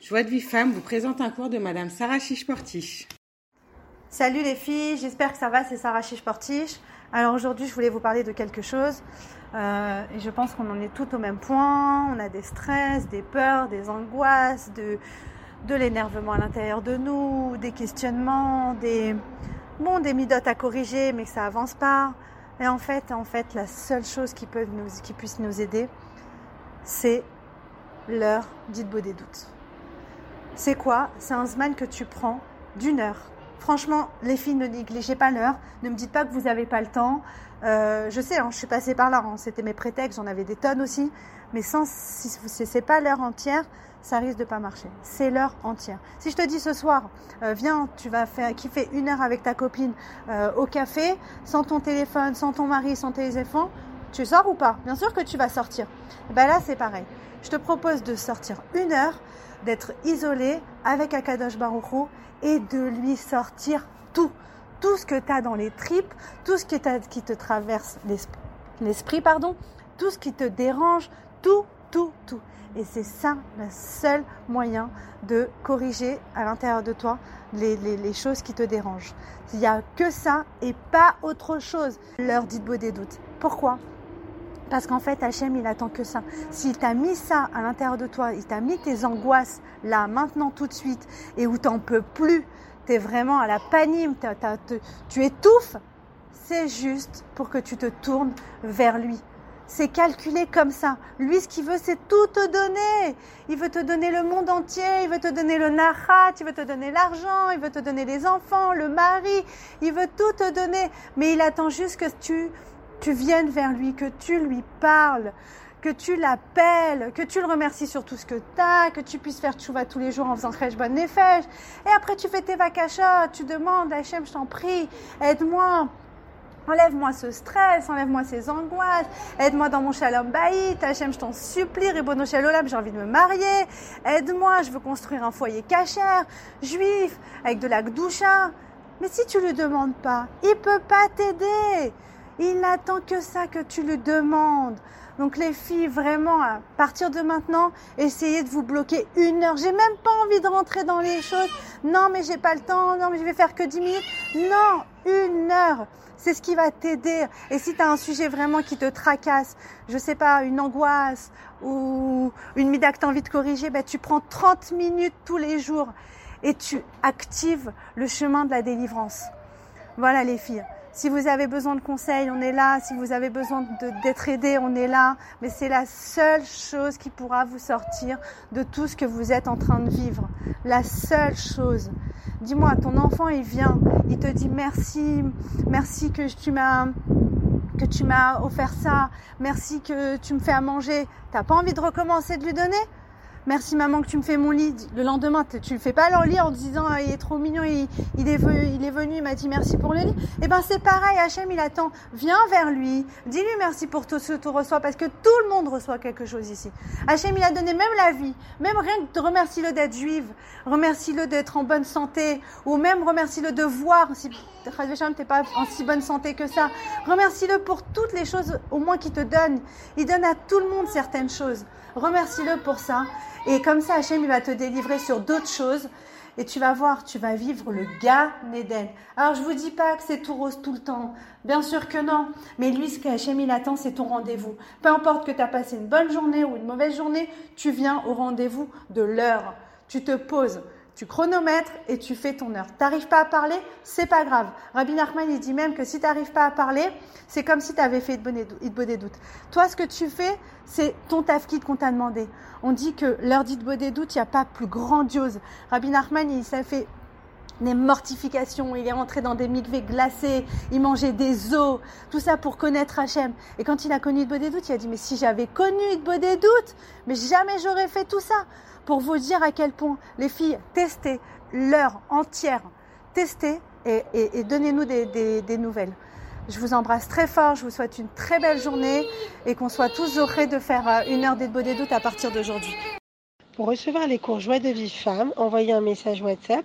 Joie de vie femme vous présente un cours de Madame Sarah Chiche-Portiche. Salut les filles, j'espère que ça va, c'est Sarah Chiche-Portiche. Alors aujourd'hui, je voulais vous parler de quelque chose. Euh, et je pense qu'on en est tout au même point. On a des stress, des peurs, des angoisses, de, de l'énervement à l'intérieur de nous, des questionnements, des, bon, des midotes à corriger, mais que ça avance pas. Et en fait, en fait, la seule chose qui, peut nous, qui puisse nous aider, c'est l'heure dite beau des doutes. C'est quoi? C'est un Zman que tu prends d'une heure. Franchement, les filles, ne négligez pas l'heure. Ne me dites pas que vous n'avez pas le temps. Euh, je sais, hein, je suis passée par là. Hein. C'était mes prétextes. J'en avais des tonnes aussi. Mais sans, si ce n'est pas l'heure entière, ça risque de pas marcher. C'est l'heure entière. Si je te dis ce soir, euh, viens, tu vas faire kiffer une heure avec ta copine euh, au café, sans ton téléphone, sans ton mari, sans tes enfants, tu sors ou pas? Bien sûr que tu vas sortir. ben là, c'est pareil. Je te propose de sortir une heure d'être isolé avec Akadosh Baruch et de lui sortir tout. Tout ce que tu as dans les tripes, tout ce qui, te traverse l'esprit, pardon, tout ce qui te dérange, tout, tout, tout. Et c'est ça le seul moyen de corriger à l'intérieur de toi les, choses qui te dérangent. Il n'y a que ça et pas autre chose. Leur dites beau des doutes. Pourquoi? Parce qu'en fait, Hachem, il attend que ça. S'il t'a mis ça à l'intérieur de toi, il t'a mis tes angoisses là, maintenant, tout de suite, et où t'en peux plus, tu es vraiment à la panime, tu étouffes, c'est juste pour que tu te tournes vers lui. C'est calculé comme ça. Lui, ce qu'il veut, c'est tout te donner. Il veut te donner le monde entier, il veut te donner le narat, il veut te donner l'argent, il veut te donner les enfants, le mari, il veut tout te donner. Mais il attend juste que tu tu viennes vers lui, que tu lui parles, que tu l'appelles, que tu le remercies sur tout ce que tu as, que tu puisses faire tchouva tous les jours en faisant crèche bonne nefesh. Et après, tu fais tes vakachas, tu demandes, Hachem, je t'en prie, aide-moi. Enlève-moi ce stress, enlève-moi ces angoisses, aide-moi dans mon shalom baït, Hachem, je t'en supplie, Ribono Shalom, j'ai envie de me marier, aide-moi, je veux construire un foyer cachère, juif, avec de la gdoucha. Mais si tu lui demandes pas, il peut pas t'aider. Il n'attend que ça que tu lui demandes. Donc les filles, vraiment, à partir de maintenant, essayez de vous bloquer une heure. J'ai même pas envie de rentrer dans les choses. Non, mais j'ai pas le temps. Non, mais je vais faire que 10 minutes. Non, une heure. C'est ce qui va t'aider. Et si tu as un sujet vraiment qui te tracasse, je sais pas, une angoisse ou une mida que tu as envie de corriger, ben, tu prends 30 minutes tous les jours et tu actives le chemin de la délivrance. Voilà les filles. Si vous avez besoin de conseils, on est là. Si vous avez besoin d'être aidé, on est là. Mais c'est la seule chose qui pourra vous sortir de tout ce que vous êtes en train de vivre. La seule chose. Dis-moi, ton enfant, il vient, il te dit merci, merci que tu m'as que tu m'as offert ça, merci que tu me fais à manger. T'as pas envie de recommencer de lui donner? Merci maman que tu me fais mon lit. Le lendemain, tu ne fais pas leur lit en disant ah, il est trop mignon, il, est, venu, il est venu, il m'a dit merci pour le lit. Eh ben c'est pareil, Hachem il attend. Viens vers lui, dis-lui merci pour tout ce que tu reçois parce que tout le monde reçoit quelque chose ici. Hachem il a donné même la vie, même rien que remercie-le d'être juive, remercie-le d'être en bonne santé ou même remercie-le de voir si t'es pas en si bonne santé que ça. Remercie-le pour toutes les choses au moins qu'il te donne. Il donne à tout le monde certaines choses. Remercie-le pour ça. Et comme ça, Hachem, il va te délivrer sur d'autres choses. Et tu vas voir, tu vas vivre le gars Néden. Alors, je vous dis pas que c'est tout rose tout le temps. Bien sûr que non. Mais lui, ce qu'Hachem, il attend, c'est ton rendez-vous. Peu importe que tu as passé une bonne journée ou une mauvaise journée, tu viens au rendez-vous de l'heure. Tu te poses tu chronomètres et tu fais ton heure. T'arrives pas à parler, c'est pas grave. Rabbi Nachman, il dit même que si tu n'arrives pas à parler, c'est comme si tu avais fait Itbo des doutes. Toi, ce que tu fais, c'est ton tafkid qu'on t'a demandé. On dit que l'heure d'Itbo des doutes, il n'y a pas plus grandiose. Rabbi Nachman, il s'est fait des mortifications, il est rentré dans des mikveh glacés, il mangeait des os, tout ça pour connaître Hachem. Et quand il a connu doutes, il a dit, mais si j'avais connu doutes, mais jamais j'aurais fait tout ça pour vous dire à quel point les filles, testez l'heure entière, testez et, donnez-nous des, nouvelles. Je vous embrasse très fort, je vous souhaite une très belle journée et qu'on soit tous heureux de faire euh, une heure doutes à partir d'aujourd'hui. Pour recevoir les cours Joie de vie femme, envoyez un message WhatsApp